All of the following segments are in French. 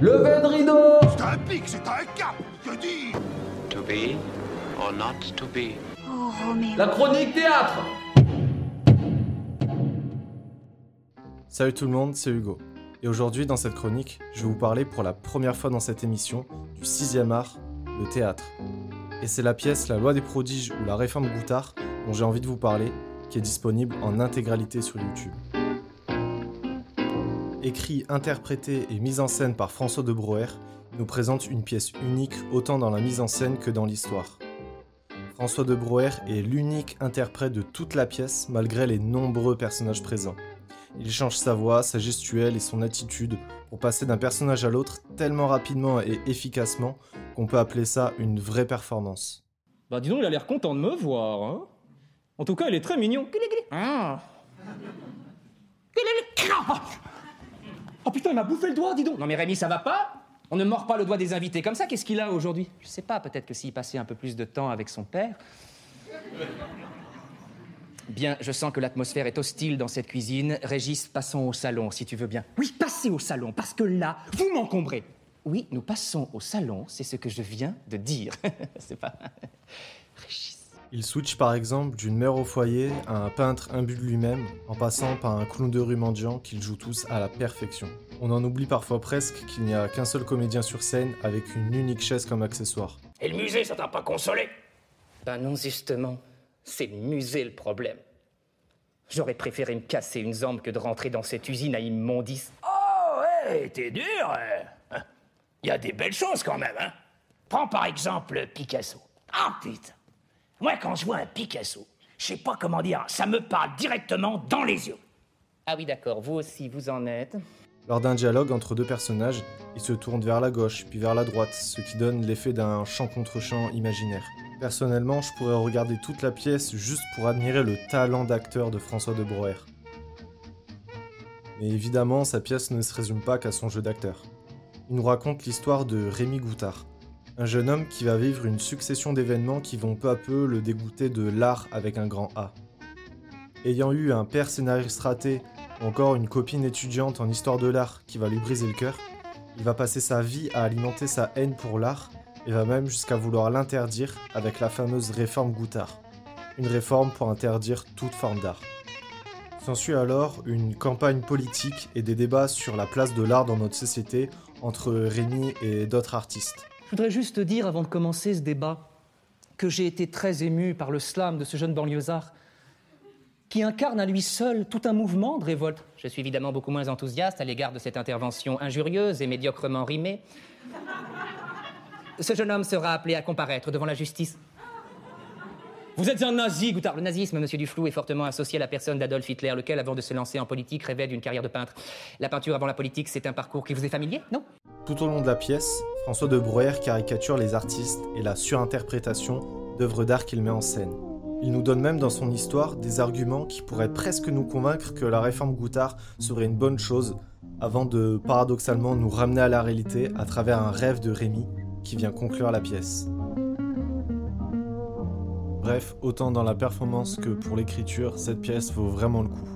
Levez de rideau C'est un pic, c'est un cap Que dis To be or not to be? Oh, Roméo. La chronique théâtre Salut tout le monde, c'est Hugo. Et aujourd'hui, dans cette chronique, je vais vous parler pour la première fois dans cette émission du sixième art, le théâtre. Et c'est la pièce La loi des prodiges ou La réforme Goutard dont j'ai envie de vous parler, qui est disponible en intégralité sur YouTube. Écrit, interprété et mise en scène par François de Broer, il nous présente une pièce unique autant dans la mise en scène que dans l'histoire. François de Broer est l'unique interprète de toute la pièce malgré les nombreux personnages présents. Il change sa voix, sa gestuelle et son attitude pour passer d'un personnage à l'autre tellement rapidement et efficacement qu'on peut appeler ça une vraie performance. Bah dis donc, il a l'air content de me voir, hein En tout cas, il est très mignon. Ah. Oh putain, il m'a bouffé le doigt, dis donc Non mais Rémi, ça va pas? On ne mord pas le doigt des invités comme ça, qu'est-ce qu'il a aujourd'hui? Je sais pas, peut-être que s'il passait un peu plus de temps avec son père. Bien, je sens que l'atmosphère est hostile dans cette cuisine. Régis, passons au salon, si tu veux bien. Oui, passez au salon, parce que là, vous m'encombrez. Oui, nous passons au salon, c'est ce que je viens de dire. c'est pas... Régis. Il switch par exemple d'une mère au foyer à un peintre imbu de lui-même, en passant par un clown de rue mendiant qu'ils jouent tous à la perfection. On en oublie parfois presque qu'il n'y a qu'un seul comédien sur scène avec une unique chaise comme accessoire. Et le musée, ça t'a pas consolé? Ben non, justement. C'est le musée le problème. J'aurais préféré me casser une jambe que de rentrer dans cette usine à immondices. Oh, ouais, t'es dur. Il y a des belles choses quand même, hein. Prends par exemple Picasso. Ah, putain. Moi, quand je vois un Picasso, je sais pas comment dire, ça me parle directement dans les yeux. Ah oui, d'accord, vous aussi, vous en êtes. Lors d'un dialogue entre deux personnages, ils se tournent vers la gauche puis vers la droite, ce qui donne l'effet d'un chant contre chant imaginaire. Personnellement, je pourrais regarder toute la pièce juste pour admirer le talent d'acteur de François de Broer. Mais évidemment, sa pièce ne se résume pas qu'à son jeu d'acteur. Il nous raconte l'histoire de Rémi Goutard, un jeune homme qui va vivre une succession d'événements qui vont peu à peu le dégoûter de l'art avec un grand A. Ayant eu un père scénariste raté ou encore une copine étudiante en histoire de l'art qui va lui briser le cœur, il va passer sa vie à alimenter sa haine pour l'art et va même jusqu'à vouloir l'interdire avec la fameuse réforme Goutard. Une réforme pour interdire toute forme d'art. S'ensuit alors une campagne politique et des débats sur la place de l'art dans notre société entre Rémi et d'autres artistes. Je voudrais juste dire, avant de commencer ce débat, que j'ai été très ému par le slam de ce jeune banlieusard qui incarne à lui seul tout un mouvement de révolte. Je suis évidemment beaucoup moins enthousiaste à l'égard de cette intervention injurieuse et médiocrement rimée. Ce jeune homme sera appelé à comparaître devant la justice. Vous êtes un nazi, Goutard. Le nazisme, monsieur Duflou, est fortement associé à la personne d'Adolf Hitler, lequel, avant de se lancer en politique, rêvait d'une carrière de peintre. La peinture avant la politique, c'est un parcours qui vous est familier, non Tout au long de la pièce, François de Broer caricature les artistes et la surinterprétation d'œuvres d'art qu'il met en scène. Il nous donne même dans son histoire des arguments qui pourraient presque nous convaincre que la réforme Goutard serait une bonne chose, avant de paradoxalement nous ramener à la réalité à travers un rêve de Rémi qui vient conclure la pièce. Bref, autant dans la performance que pour l'écriture, cette pièce vaut vraiment le coup.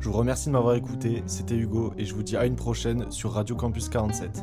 Je vous remercie de m'avoir écouté, c'était Hugo et je vous dis à une prochaine sur Radio Campus 47.